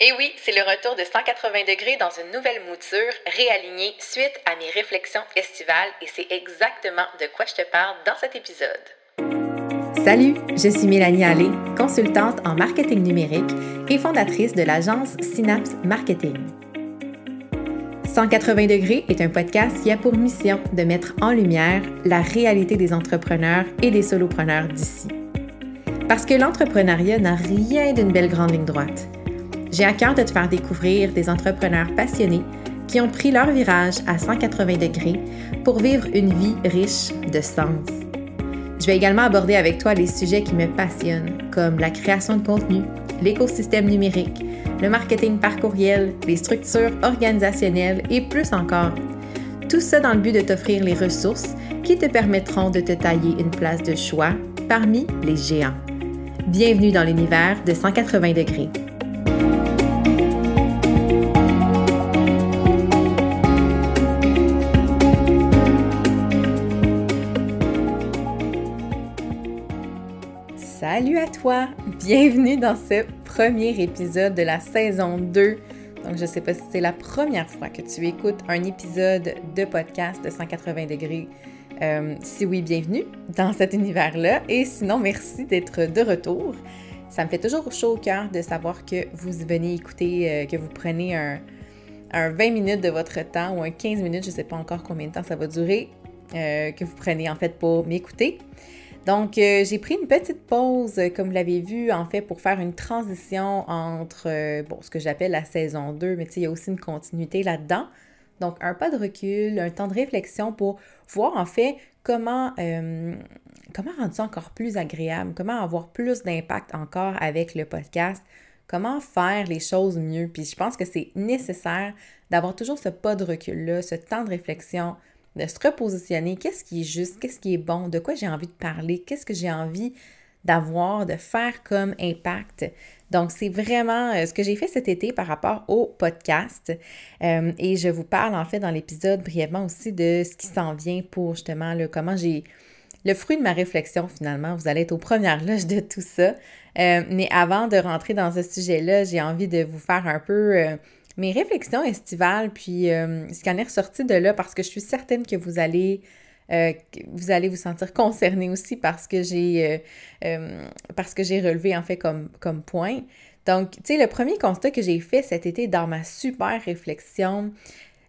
Et oui, c'est le retour de 180 degrés dans une nouvelle mouture réalignée suite à mes réflexions estivales et c'est exactement de quoi je te parle dans cet épisode. Salut, je suis Mélanie Allé, consultante en marketing numérique et fondatrice de l'agence Synapse Marketing. 180 degrés est un podcast qui a pour mission de mettre en lumière la réalité des entrepreneurs et des solopreneurs d'ici. Parce que l'entrepreneuriat n'a rien d'une belle grande ligne droite. J'ai à cœur de te faire découvrir des entrepreneurs passionnés qui ont pris leur virage à 180 degrés pour vivre une vie riche de sens. Je vais également aborder avec toi les sujets qui me passionnent, comme la création de contenu, l'écosystème numérique, le marketing par courriel, les structures organisationnelles et plus encore. Tout ça dans le but de t'offrir les ressources qui te permettront de te tailler une place de choix parmi les géants. Bienvenue dans l'univers de 180 degrés. Salut à toi! Bienvenue dans ce premier épisode de la saison 2. Donc, je ne sais pas si c'est la première fois que tu écoutes un épisode de podcast de 180 degrés. Euh, si oui, bienvenue dans cet univers-là. Et sinon, merci d'être de retour. Ça me fait toujours chaud au cœur de savoir que vous venez écouter, euh, que vous prenez un, 20 minutes de votre temps ou un 15 minutes, je ne sais pas encore combien de temps ça va durer, euh, que vous prenez en fait pour m'écouter. Donc, euh, j'ai pris une petite pause, euh, comme vous l'avez vu, en fait, pour faire une transition entre, euh, ce que j'appelle la saison 2, mais il y a aussi une continuité là-dedans. Donc, un pas de recul, un temps de réflexion pour voir, en fait, comment, comment rendre ça encore plus agréable, comment avoir plus d'impact encore avec le podcast, comment faire les choses mieux. Puis, je pense que c'est nécessaire d'avoir toujours ce pas de recul-là, ce temps de réflexion, de se repositionner, qu'est-ce qui est juste, qu'est-ce qui est bon, de quoi j'ai envie de parler, qu'est-ce que j'ai envie d'avoir, de faire comme impact? Donc, c'est vraiment euh, ce que j'ai fait cet été par rapport au podcast. Euh, et je vous parle en fait dans l'épisode brièvement aussi de ce qui s'en vient pour justement le, comment j'ai le fruit de ma réflexion finalement. Vous allez être aux premières loges de tout ça. Euh, mais avant de rentrer dans ce sujet-là, j'ai envie de vous faire un peu mes réflexions estivales, puis euh, ce qui en est ressorti de là, parce que je suis certaine que vous allez, euh, vous, sentir concerné aussi parce que j'ai euh, parce que j'ai relevé en fait comme, comme point. Donc, tu sais, le premier constat que j'ai fait cet été dans ma super réflexion,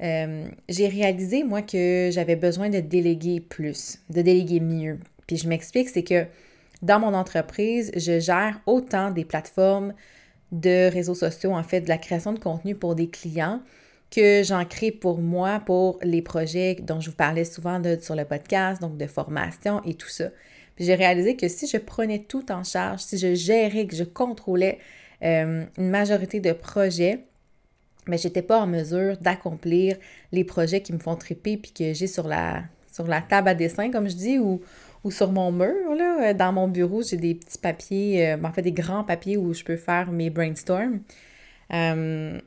j'ai réalisé, moi, que j'avais besoin de déléguer plus, de déléguer mieux. Puis je m'explique, c'est que dans mon entreprise, je gère autant des plateformes de réseaux sociaux, en fait, de la création de contenu pour des clients que j'en crée pour moi, pour les projets dont je vous parlais souvent sur le podcast, donc de formation et tout ça. Puis j'ai réalisé que si je prenais tout en charge, si je gérais, que je contrôlais euh, une majorité de projets, mais je n'étais pas en mesure d'accomplir les projets qui me font triper puis que j'ai sur la, sur la table à dessin, comme je dis, ou, ou sur mon mur, là, euh, dans mon bureau, j'ai des petits papiers, euh, en fait des grands papiers où je peux faire mes brainstorms. Euh,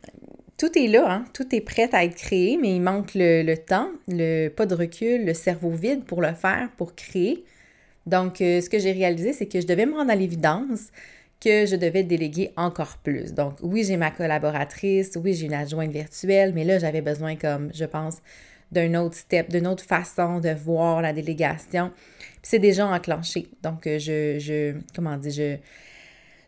tout est là, hein? tout est prêt à être créé, mais il manque le, temps, le pas de recul, le cerveau vide pour le faire, pour créer. Donc, ce que j'ai réalisé, c'est que je devais me rendre à l'évidence que je devais déléguer encore plus. Donc, oui, j'ai ma collaboratrice, oui, j'ai une adjointe virtuelle, mais là, j'avais besoin, comme je pense, d'un autre step, d'une autre façon de voir la délégation. Puis c'est déjà enclenché. Donc, euh, je, je comment dire, je,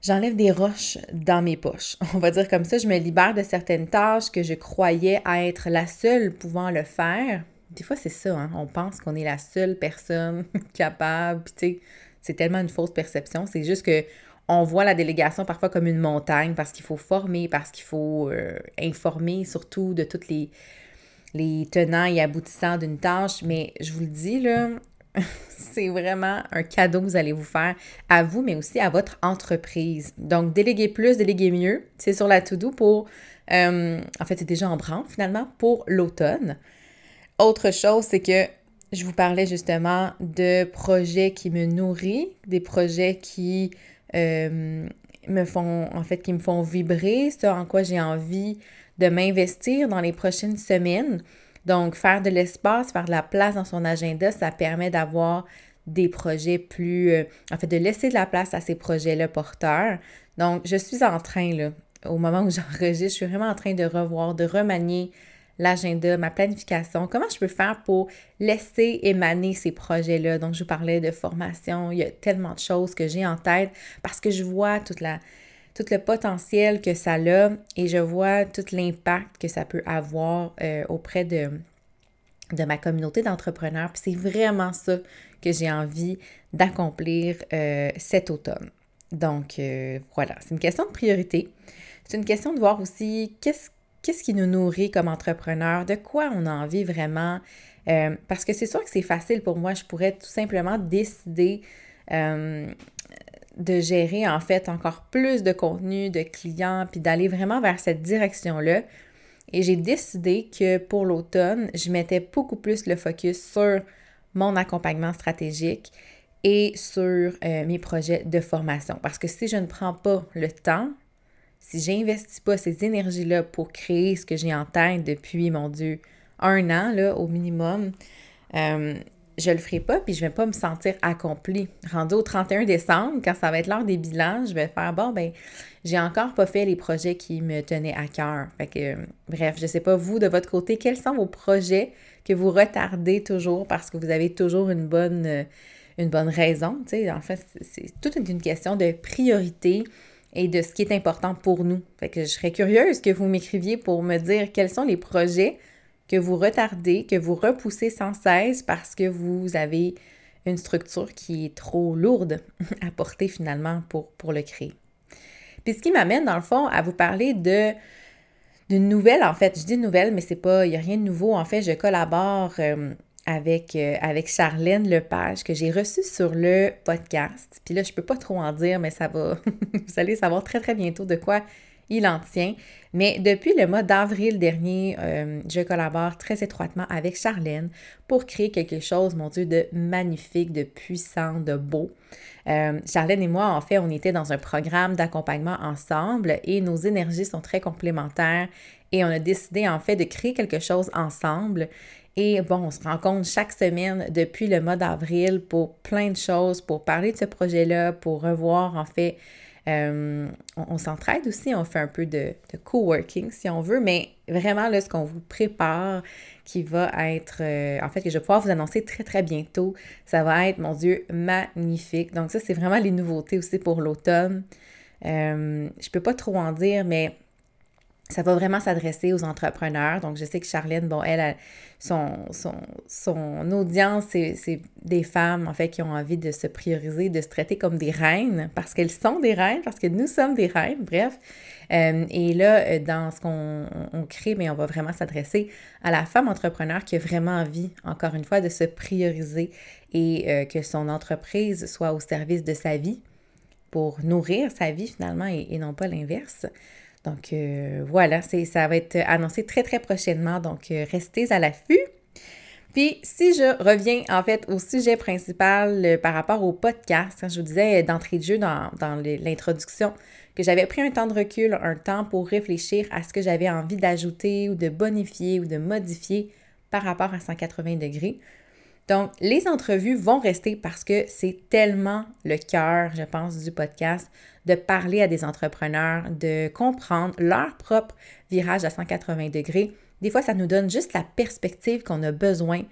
j'enlève des roches dans mes poches. On va dire comme ça, je me libère de certaines tâches que je croyais être la seule pouvant le faire. Des fois, c'est ça, hein? on pense qu'on est la seule personne capable. Puis, tu sais, c'est tellement une fausse perception. C'est juste que on voit la délégation parfois comme une montagne parce qu'il faut former, parce qu'il faut euh, informer surtout de toutes les, les tenants et aboutissants d'une tâche, mais je vous le dis, là, c'est vraiment un cadeau que vous allez vous faire à vous, mais aussi à votre entreprise. Donc, déléguer plus, déléguer mieux, c'est sur la to-do pour, euh, en fait, c'est déjà en branle finalement, pour l'automne. Autre chose, c'est que je vous parlais justement de projets qui me nourrissent, des projets qui euh, me font, en fait, qui me font vibrer, ce en quoi j'ai envie de m'investir dans les prochaines semaines. Donc, faire de l'espace, faire de la place dans son agenda, ça permet d'avoir des projets plus... Euh, en fait, de laisser de la place à ces projets-là porteurs. Donc, je suis en train, là, au moment où j'enregistre, je suis vraiment en train de revoir, de remanier l'agenda, ma planification, comment je peux faire pour laisser émaner ces projets-là? Donc, je vous parlais de formation, il y a tellement de choses que j'ai en tête parce que je vois toute la, tout le potentiel que ça a et je vois tout l'impact que ça peut avoir euh, auprès de, de ma communauté d'entrepreneurs. Puis c'est vraiment ça que j'ai envie d'accomplir euh, cet automne. Donc euh, voilà, c'est une question de priorité. C'est une question de voir aussi qu'est-ce qui nous nourrit comme entrepreneur, de quoi on a envie vraiment. Parce que c'est sûr que c'est facile pour moi, je pourrais tout simplement décider de gérer en fait encore plus de contenu, de clients, puis d'aller vraiment vers cette direction-là. Et j'ai décidé que pour l'automne, je mettais beaucoup plus le focus sur mon accompagnement stratégique et sur euh, mes projets de formation. Parce que si je ne prends pas le temps si j'investis pas ces énergies-là pour créer ce que j'ai en tête depuis, mon Dieu, un an, là, au minimum, euh, je le ferai pas, puis je vais pas me sentir accomplie. Rendu au 31 décembre, quand ça va être l'heure des bilans, je vais faire, bon, ben, j'ai encore pas fait les projets qui me tenaient à cœur. Bref, je sais pas, vous, de votre côté, quels sont vos projets que vous retardez toujours parce que vous avez toujours une bonne, bonne raison, en fait, c'est toute une question de priorité, et de ce qui est important pour nous. Fait que je serais curieuse que vous m'écriviez pour me dire quels sont les projets que vous retardez, que vous repoussez sans cesse parce que vous avez une structure qui est trop lourde à porter finalement pour, le créer. Puis ce qui m'amène dans le fond à vous parler de d'une nouvelle en fait, je dis nouvelle mais c'est pas il y a rien de nouveau en fait, je collabore euh, avec, euh, avec Charlène Lepage que j'ai reçue sur le podcast. Puis là, je peux pas trop en dire, mais ça va. vous allez savoir très, très bientôt de quoi il en tient. Mais depuis le mois d'avril dernier, euh, je collabore très étroitement avec Charlène pour créer quelque chose, mon Dieu, de magnifique, de puissant, de beau. Euh, Charlène et moi, en fait, on était dans un programme d'accompagnement ensemble et nos énergies sont très complémentaires et on a décidé en fait de créer quelque chose ensemble et bon, on se rencontre chaque semaine depuis le mois d'avril pour plein de choses, pour parler de ce projet-là, pour revoir en fait. Euh, on, s'entraide aussi, on fait un peu de, de co-working si on veut, mais vraiment là, ce qu'on vous prépare, qui va être, euh, en fait, que je vais pouvoir vous annoncer très très bientôt, ça va être, mon Dieu, magnifique. Donc ça, c'est vraiment les nouveautés aussi pour l'automne. Euh, je peux pas trop en dire, mais ça va vraiment s'adresser aux entrepreneurs. Donc, je sais que Charlène, bon, elle, son, son, son audience, c'est des femmes, en fait, qui ont envie de se prioriser, de se traiter comme des reines, parce qu'elles sont des reines, parce que nous sommes des reines, bref. Euh, et là, euh, dans ce qu'on on crée, mais on va vraiment s'adresser à la femme entrepreneur qui a vraiment envie, encore une fois, de se prioriser et euh, que son entreprise soit au service de sa vie pour nourrir sa vie finalement et non pas l'inverse. Donc voilà, ça va être annoncé très très prochainement, donc restez à l'affût. Puis si je reviens en fait au sujet principal euh, par rapport au podcast, je vous disais d'entrée de jeu dans, dans l'introduction que j'avais pris un temps de recul, un temps pour réfléchir à ce que j'avais envie d'ajouter ou de bonifier ou de modifier par rapport à 180 degrés. Donc, les entrevues vont rester parce que c'est tellement le cœur, je pense, du podcast, de parler à des entrepreneurs, de comprendre leur propre virage à 180 degrés. Des fois, ça nous donne juste la perspective qu'on a besoin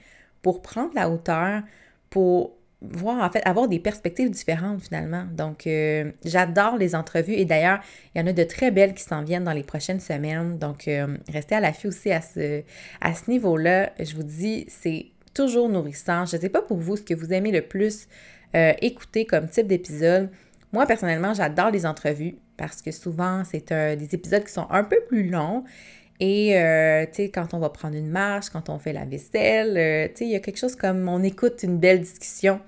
pour prendre la hauteur, pour voir, en fait, avoir des perspectives différentes finalement. Donc, euh, j'adore les entrevues et d'ailleurs, il y en a de très belles qui s'en viennent dans les prochaines semaines. Donc, euh, restez à l'affût aussi à ce, niveau-là. Je vous dis, c'est toujours nourrissant. Je ne sais pas pour vous ce que vous aimez le plus euh, écouter comme type d'épisode. Moi, personnellement, j'adore les entrevues parce que souvent, c'est des épisodes qui sont un peu plus longs. Et, euh, tu sais, quand on va prendre une marche, quand on fait la vaisselle, euh, tu sais, il y a quelque chose comme on écoute une belle discussion.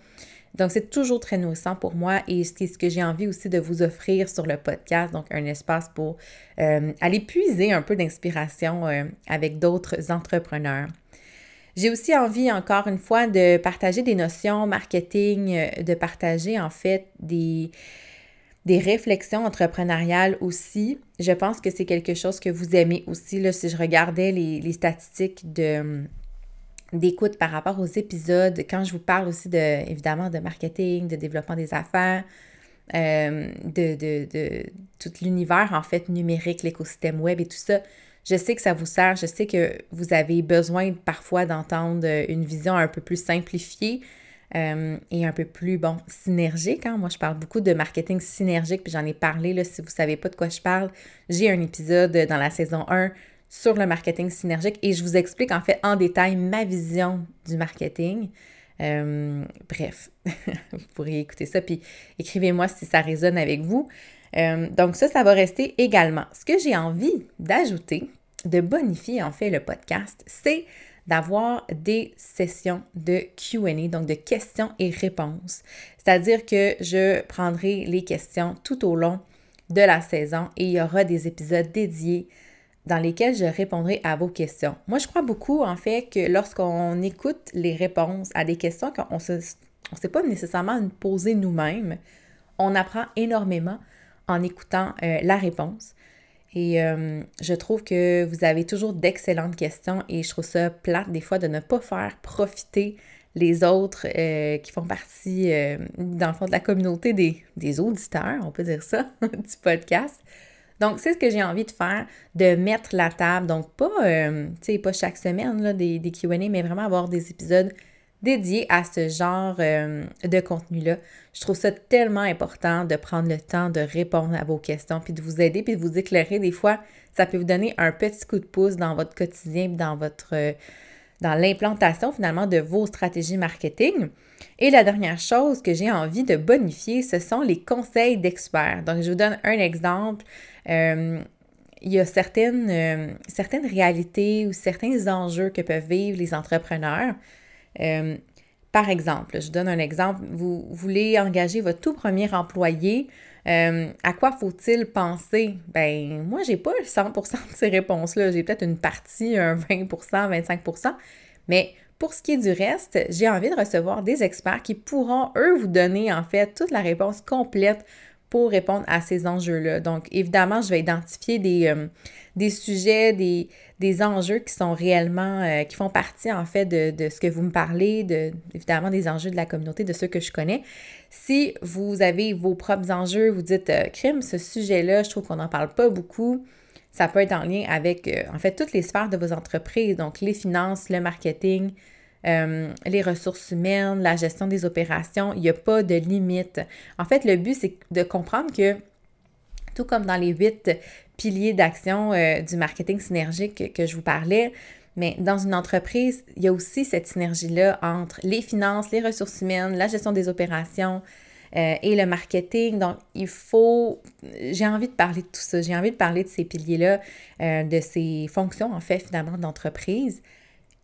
Donc, c'est toujours très nourrissant pour moi et c'est ce que j'ai envie aussi de vous offrir sur le podcast. Donc, un espace pour aller puiser un peu d'inspiration avec d'autres entrepreneurs. J'ai aussi envie, encore une fois, de partager des notions marketing, euh, de partager en fait des, des réflexions entrepreneuriales aussi. Je pense que c'est quelque chose que vous aimez aussi. Là, si je regardais les, statistiques de d'écoute par rapport aux épisodes, quand je vous parle aussi de, évidemment, de marketing, de développement des affaires, euh, de, de, de, tout l'univers, en fait, numérique, l'écosystème web et tout ça. Je sais que ça vous sert, je sais que vous avez besoin parfois d'entendre une vision un peu plus simplifiée euh, et un peu plus, bon, synergique. Hein? Moi, je parle beaucoup de marketing synergique, puis j'en ai parlé, là, si vous ne savez pas de quoi je parle, j'ai un épisode dans la saison 1 sur le marketing synergique et je vous explique en fait en détail ma vision du marketing. Euh, bref, vous pourriez écouter ça, puis écrivez-moi si ça résonne avec vous. Euh, donc ça, ça va rester également. Ce que j'ai envie d'ajouter, de bonifier en fait le podcast, c'est d'avoir des sessions de QA, donc de questions et réponses. C'est-à-dire que je prendrai les questions tout au long de la saison et il y aura des épisodes dédiés dans lesquels je répondrai à vos questions. Moi, je crois beaucoup, en fait, que lorsqu'on écoute les réponses à des questions qu'on ne sait pas nécessairement poser nous-mêmes, on apprend énormément en écoutant euh, la réponse. Et euh, je trouve que vous avez toujours d'excellentes questions et je trouve ça plate des fois de ne pas faire profiter les autres euh, qui font partie, dans le fond, de la communauté des, des auditeurs, on peut dire ça, du podcast, donc, c'est ce que j'ai envie de faire, de mettre la table. Donc, pas, euh, tu sais, pas chaque semaine là, des, des QA, mais vraiment avoir des épisodes dédiés à ce genre euh, de contenu-là. Je trouve ça tellement important de prendre le temps de répondre à vos questions, puis de vous aider, puis de vous éclairer. Des fois, ça peut vous donner un petit coup de pouce dans votre quotidien, dans votre... Euh, dans l'implantation finalement de vos stratégies marketing. Et la dernière chose que j'ai envie de bonifier, ce sont les conseils d'experts. Donc, je vous donne un exemple. Euh, il y a certaines, certaines réalités ou certains enjeux que peuvent vivre les entrepreneurs. Euh, par exemple, je donne un exemple, vous voulez engager votre tout premier employé, à quoi faut-il penser? Ben, moi, j'ai pas 100% de ces réponses-là. J'ai peut-être une partie, un 20%, 25%, mais pour ce qui est du reste, j'ai envie de recevoir des experts qui pourront, eux, vous donner en fait toute la réponse complète pour répondre à ces enjeux-là. Donc, évidemment, je vais identifier des, euh, des sujets, des, des, enjeux qui sont réellement, euh, qui font partie en fait de, de, ce que vous me parlez, de, évidemment des enjeux de la communauté, de ceux que je connais. Si vous avez vos propres enjeux, vous dites, euh, crime, ce sujet-là, je trouve qu'on n'en parle pas beaucoup. Ça peut être en lien avec, en fait, toutes les sphères de vos entreprises, donc les finances, le marketing, euh, les ressources humaines, la gestion des opérations, il n'y a pas de limite. En fait, le but, c'est de comprendre que, tout comme dans les huit piliers d'action euh, du marketing synergique que je vous parlais, mais dans une entreprise, il y a aussi cette synergie-là entre les finances, les ressources humaines, la gestion des opérations, euh, et le marketing. Donc, il faut, j'ai envie de parler de tout ça, j'ai envie de parler de ces piliers-là, de ces fonctions, en fait, finalement, d'entreprise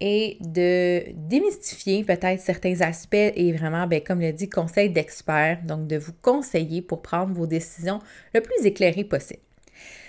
et de démystifier peut-être certains aspects et vraiment, ben, comme le dit, conseil d'expert, donc de vous conseiller pour prendre vos décisions le plus éclairées possible.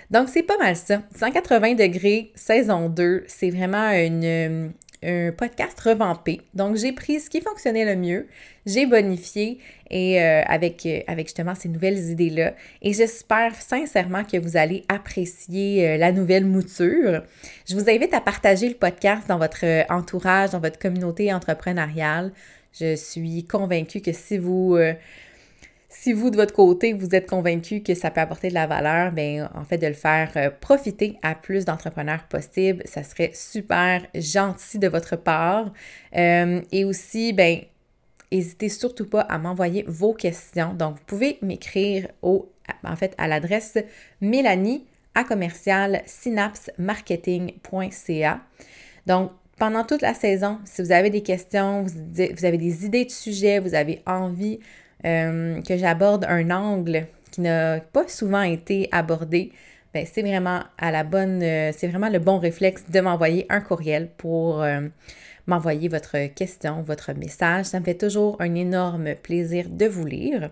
Donc, c'est pas mal ça. 180 degrés, saison 2, c'est vraiment une, un podcast revampé. Donc, j'ai pris ce qui fonctionnait le mieux, j'ai bonifié et euh, avec, euh, avec justement ces nouvelles idées-là. Et j'espère sincèrement que vous allez apprécier euh, la nouvelle mouture. Je vous invite à partager le podcast dans votre entourage, dans votre communauté entrepreneuriale. Je suis convaincue que si vous si vous, de votre côté, vous êtes convaincu que ça peut apporter de la valeur, bien, en fait, de le faire euh, profiter à plus d'entrepreneurs possible, ça serait super gentil de votre part. Euh, et aussi, bien, n'hésitez surtout pas à m'envoyer vos questions. Donc, vous pouvez m'écrire au, en fait, à l'adresse Mélanie à commercial synapsemarketing.ca. Donc, pendant toute la saison, si vous avez des questions, vous avez des idées de sujets, vous avez envie euh, que j'aborde un angle qui n'a pas souvent été abordé, ben, c'est vraiment à la bonne, euh, c'est vraiment le bon réflexe de m'envoyer un courriel pour euh, m'envoyer votre question, votre message. Ça me fait toujours un énorme plaisir de vous lire.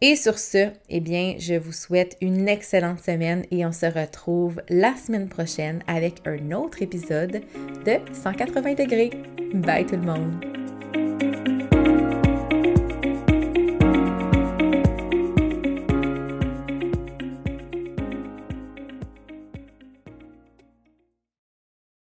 Et sur ce, eh bien, je vous souhaite une excellente semaine et on se retrouve la semaine prochaine avec un autre épisode de 180 degrés. Bye tout le monde!